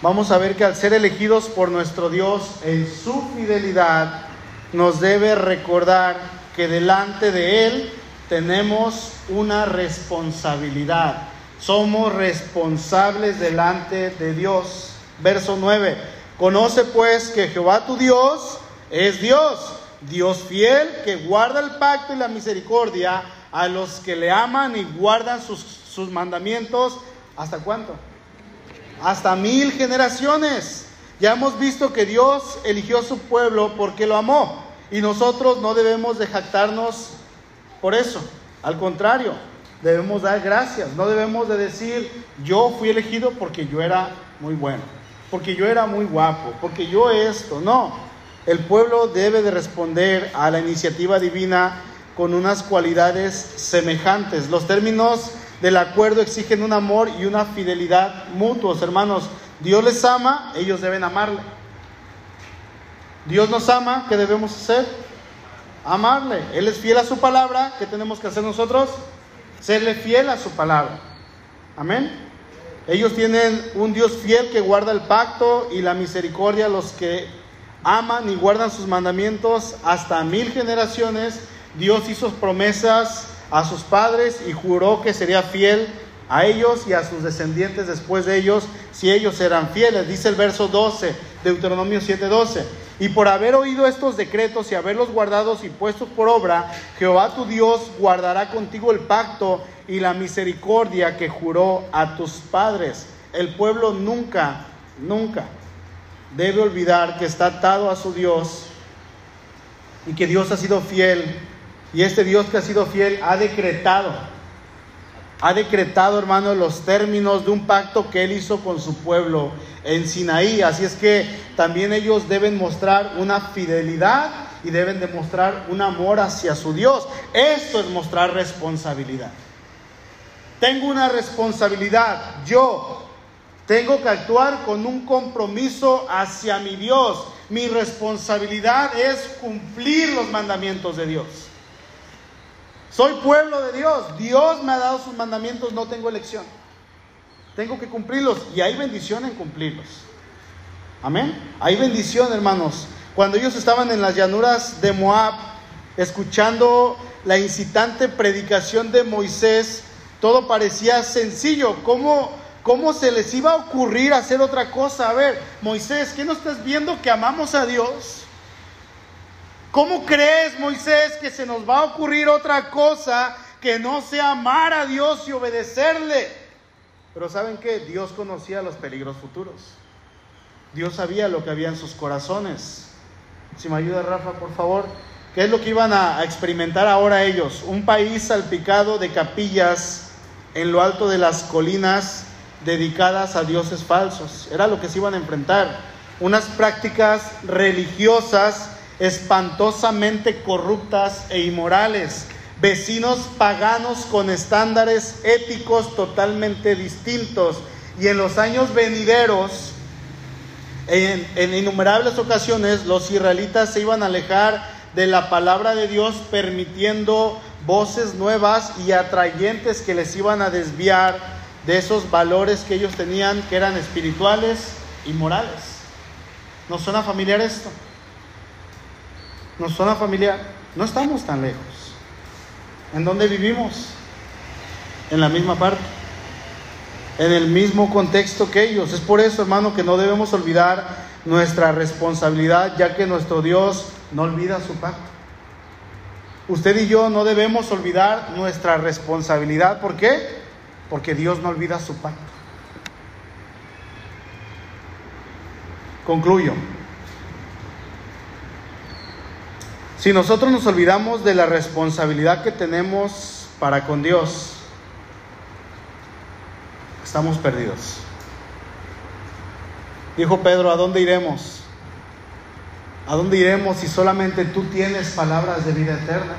vamos a ver que al ser elegidos por nuestro Dios en su fidelidad, nos debe recordar que delante de Él tenemos una responsabilidad. Somos responsables delante de Dios. Verso 9. Conoce pues que Jehová tu Dios es Dios, Dios fiel que guarda el pacto y la misericordia a los que le aman y guardan sus, sus mandamientos, ¿hasta cuánto? Hasta mil generaciones. Ya hemos visto que Dios eligió su pueblo porque lo amó y nosotros no debemos de jactarnos por eso. Al contrario, debemos dar gracias. No debemos de decir, yo fui elegido porque yo era muy bueno, porque yo era muy guapo, porque yo esto. No, El pueblo debe de responder a la iniciativa divina con unas cualidades semejantes. Los términos del acuerdo exigen un amor y una fidelidad mutuos, hermanos. Dios les ama, ellos deben amarle. Dios nos ama, ¿qué debemos hacer? Amarle. Él es fiel a su palabra, ¿qué tenemos que hacer nosotros? Serle fiel a su palabra. Amén. Ellos tienen un Dios fiel que guarda el pacto y la misericordia los que aman y guardan sus mandamientos hasta mil generaciones. Dios hizo promesas a sus padres y juró que sería fiel a ellos y a sus descendientes después de ellos si ellos eran fieles. Dice el verso 12, Deuteronomio 7:12. Y por haber oído estos decretos y haberlos guardados y puestos por obra, Jehová tu Dios guardará contigo el pacto y la misericordia que juró a tus padres. El pueblo nunca, nunca debe olvidar que está atado a su Dios y que Dios ha sido fiel. Y este Dios que ha sido fiel ha decretado, ha decretado, hermano, los términos de un pacto que él hizo con su pueblo en Sinaí. Así es que también ellos deben mostrar una fidelidad y deben demostrar un amor hacia su Dios. Esto es mostrar responsabilidad. Tengo una responsabilidad. Yo tengo que actuar con un compromiso hacia mi Dios. Mi responsabilidad es cumplir los mandamientos de Dios. Soy pueblo de Dios. Dios me ha dado sus mandamientos, no tengo elección. Tengo que cumplirlos y hay bendición en cumplirlos. Amén. Hay bendición, hermanos. Cuando ellos estaban en las llanuras de Moab, escuchando la incitante predicación de Moisés, todo parecía sencillo. ¿Cómo, ¿Cómo se les iba a ocurrir hacer otra cosa? A ver, Moisés, ¿qué no estás viendo que amamos a Dios? ¿Cómo crees, Moisés, que se nos va a ocurrir otra cosa que no sea amar a Dios y obedecerle? Pero ¿saben qué? Dios conocía los peligros futuros. Dios sabía lo que había en sus corazones. Si me ayuda Rafa, por favor. ¿Qué es lo que iban a, experimentar ahora ellos? Un país salpicado de capillas en lo alto de las colinas dedicadas a dioses falsos. Era lo que se iban a enfrentar. Unas prácticas religiosas espantosamente corruptas e inmorales vecinos paganos con estándares éticos totalmente distintos. Y en los años venideros, en, innumerables ocasiones, los israelitas se iban a alejar de la palabra de Dios, permitiendo voces nuevas y atrayentes que les iban a desviar de esos valores que ellos tenían, que eran espirituales y morales. ¿Nos suena familiar esto? ¿Nos suena familiar? No estamos tan lejos. ¿En dónde vivimos? En la misma parte. En el mismo contexto que ellos. Es por eso, hermano, que no debemos olvidar nuestra responsabilidad, ya que nuestro Dios no olvida su pacto. Usted y yo no debemos olvidar nuestra responsabilidad. ¿Por qué? Porque Dios no olvida su pacto. Concluyo. Si nosotros nos olvidamos de la responsabilidad que tenemos para con Dios, estamos perdidos. Dijo Pedro, ¿a dónde iremos? ¿A dónde iremos si solamente tú tienes palabras de vida eterna?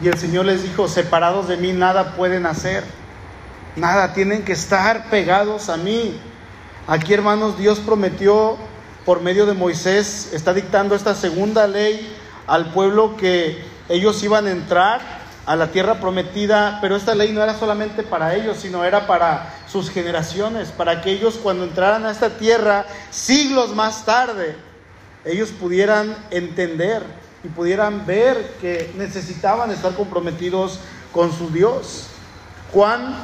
Y el Señor les dijo, separados de mí nada pueden hacer. Nada, tienen que estar pegados a mí. Aquí, hermanos, Dios prometió por medio de Moisés, está dictando esta segunda ley al pueblo que ellos iban a entrar a la tierra prometida, pero esta ley no era solamente para ellos, sino era para sus generaciones, para que ellos cuando entraran a esta tierra siglos más tarde, ellos pudieran entender y pudieran ver que necesitaban estar comprometidos con su Dios. Juan,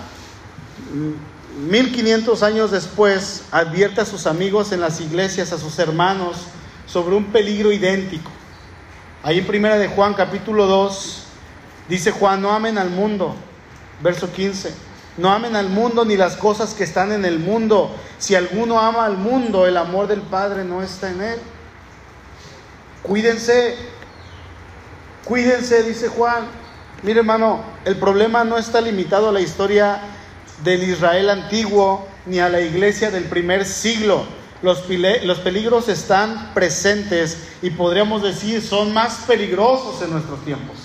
1500 años después, advierte a sus amigos en las iglesias, a sus hermanos, sobre un peligro idéntico. Ahí en primera de Juan capítulo 2 dice Juan, no amen al mundo, verso 15. No amen al mundo ni las cosas que están en el mundo. Si alguno ama al mundo, el amor del Padre no está en él. Cuídense, cuídense, dice Juan. Mire hermano, el problema no está limitado a la historia del Israel antiguo ni a la iglesia del primer siglo. Los, peligros están presentes y podríamos decir son más peligrosos en nuestros tiempos.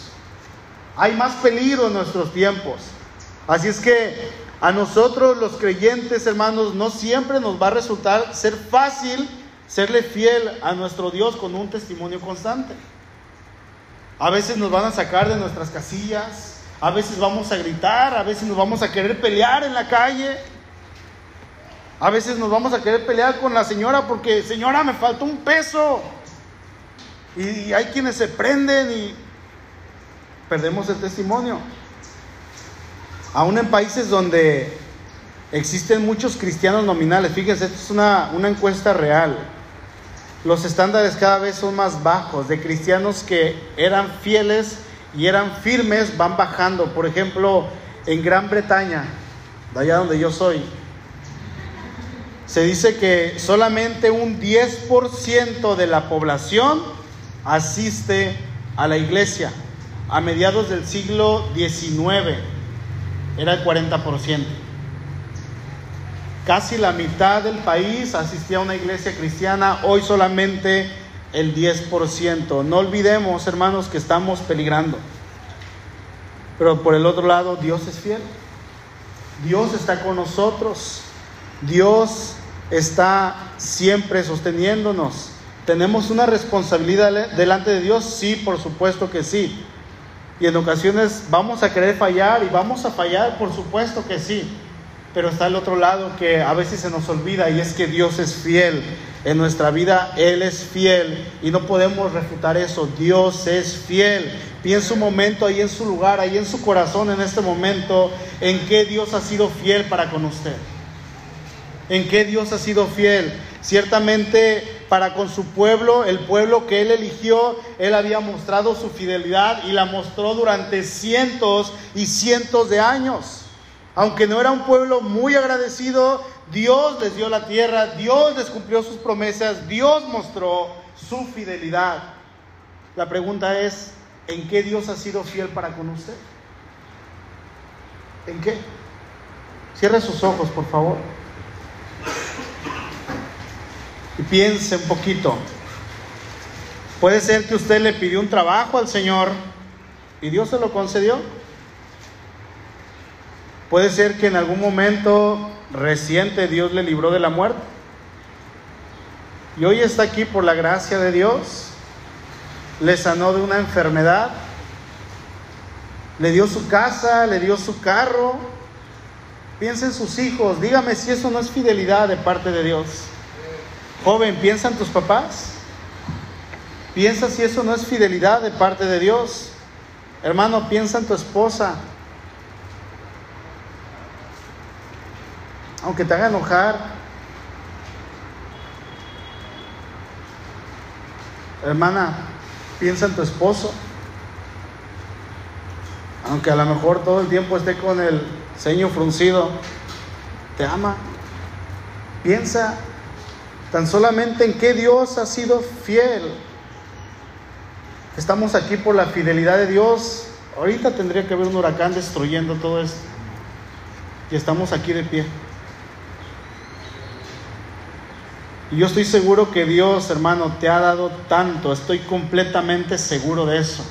Hay más peligro en nuestros tiempos. Así es que a nosotros los creyentes, hermanos, no siempre nos va a resultar ser fácil serle fiel a nuestro Dios con un testimonio constante. A veces nos van a sacar de nuestras casillas, a veces vamos a gritar, a veces nos vamos a querer pelear en la calle. A veces nos vamos a querer pelear con la señora porque, señora, me falta un peso. Y hay quienes se prenden y perdemos el testimonio. Aún en países donde existen muchos cristianos nominales, fíjense, esto es una, una encuesta real. Los estándares cada vez son más bajos de cristianos que eran fieles y eran firmes, van bajando. Por ejemplo, en Gran Bretaña, de allá donde yo soy, se dice que solamente un 10% de la población asiste a la iglesia. A mediados del siglo XIX era el 40%. Casi la mitad del país asistía a una iglesia cristiana, hoy solamente el 10%. No olvidemos, hermanos, que estamos peligrando. Pero por el otro lado, Dios es fiel. Dios está con nosotros. Dios está siempre sosteniéndonos. ¿Tenemos una responsabilidad delante de Dios? Sí, por supuesto que sí. Y en ocasiones vamos a querer fallar y vamos a fallar, por supuesto que sí. Pero está el otro lado que a veces se nos olvida y es que Dios es fiel. En nuestra vida Él es fiel y no podemos refutar eso. Dios es fiel. Piensa un momento ahí en su lugar, ahí en su corazón en este momento, en qué Dios ha sido fiel para con usted en qué Dios ha sido fiel. Ciertamente para con su pueblo, el pueblo que él eligió, él había mostrado su fidelidad y la mostró durante cientos y cientos de años. Aunque no era un pueblo muy agradecido, Dios les dio la tierra, Dios les cumplió sus promesas, Dios mostró su fidelidad. La pregunta es, ¿en qué Dios ha sido fiel para con usted? ¿En qué? Cierre sus ojos, por favor. Y piense un poquito. Puede ser que usted le pidió un trabajo al Señor y Dios se lo concedió. Puede ser que en algún momento reciente Dios le libró de la muerte. Y hoy está aquí por la gracia de Dios. Le sanó de una enfermedad. Le dio su casa, le dio su carro, Piensa en sus hijos. Dígame si eso no es fidelidad de parte de Dios. Joven, piensa en tus papás. Piensa si eso no es fidelidad de parte de Dios. Hermano, piensa en tu esposa. Aunque te haga enojar. Hermana, piensa en tu esposo. Aunque a lo mejor todo el tiempo esté con el ceño fruncido, te ama. Piensa tan solamente en que Dios ha sido fiel. Estamos aquí por la fidelidad de Dios. Ahorita tendría que haber un huracán destruyendo todo esto. Y estamos aquí de pie. Y yo estoy seguro que Dios, hermano, te ha dado tanto. Estoy completamente seguro de eso.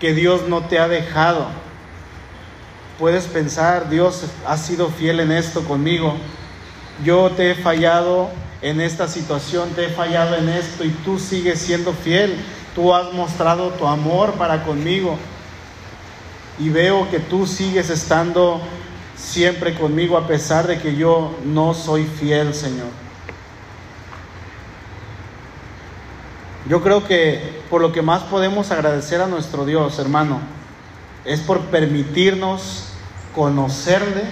Que Dios no te ha dejado Puedes pensar, Dios ha sido fiel en esto conmigo. Yo te he fallado en esta situación, te he fallado en esto y tú sigues siendo fiel. Tú has mostrado tu amor para conmigo. Y veo que tú sigues estando siempre conmigo a pesar de que yo no soy fiel, Señor. Yo creo que por lo que más podemos agradecer a nuestro Dios, hermano, es por permitirnos conocerle,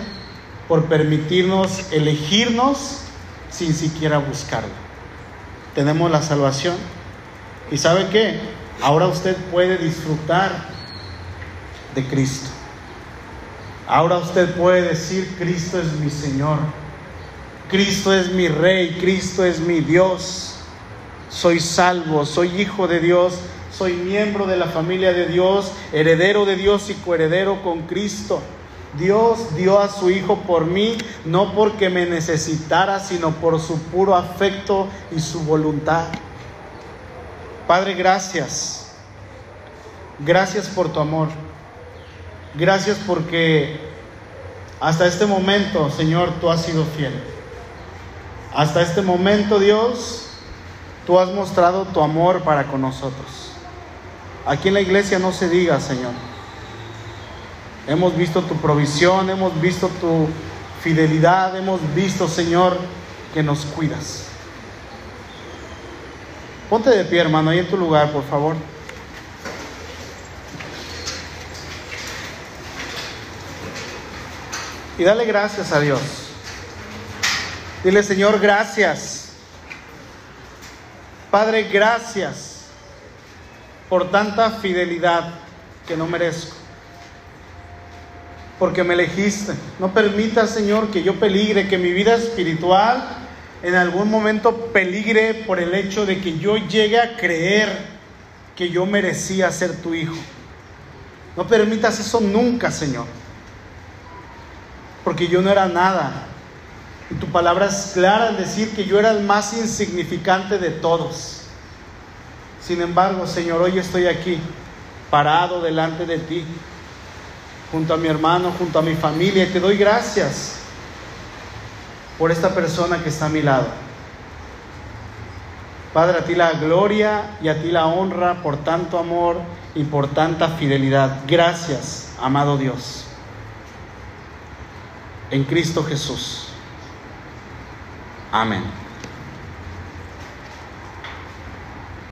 por permitirnos elegirnos sin siquiera buscarlo. Tenemos la salvación. ¿Y sabe qué? Ahora usted puede disfrutar de Cristo. Ahora usted puede decir, Cristo es mi Señor. Cristo es mi Rey, Cristo es mi Dios. Soy salvo, soy hijo de Dios, soy miembro de la familia de Dios, heredero de Dios y coheredero con Cristo. Dios dio a su Hijo por mí, no porque me necesitara, sino por su puro afecto y su voluntad. Padre, gracias. Gracias por tu amor. Gracias porque hasta este momento, Señor, tú has sido fiel. Hasta este momento, Dios, tú has mostrado tu amor para con nosotros. Aquí en la iglesia no se diga, Señor. Hemos visto tu provisión, hemos visto tu fidelidad, hemos visto, Señor, que nos cuidas. Ponte de pie, hermano, ahí en tu lugar, por favor. Y dale gracias a Dios. Dile, Señor, gracias. Padre, gracias por tanta fidelidad que no merezco. Porque me elegiste. No permita, Señor, que yo peligre, que mi vida espiritual en algún momento peligre por el hecho de que yo llegue a creer que yo merecía ser tu hijo. No permitas eso nunca, Señor porque yo no era nada. Y tu palabra es clara al decir que yo era el más insignificante de todos. Sin embargo, Señor, hoy estoy aquí, parado delante de ti, junto a mi hermano, junto a mi familia, te doy gracias por esta persona que está a mi lado. Padre, a ti la gloria y a ti la honra por tanto amor y por tanta fidelidad. Gracias, amado Dios en Cristo Jesús. Amén.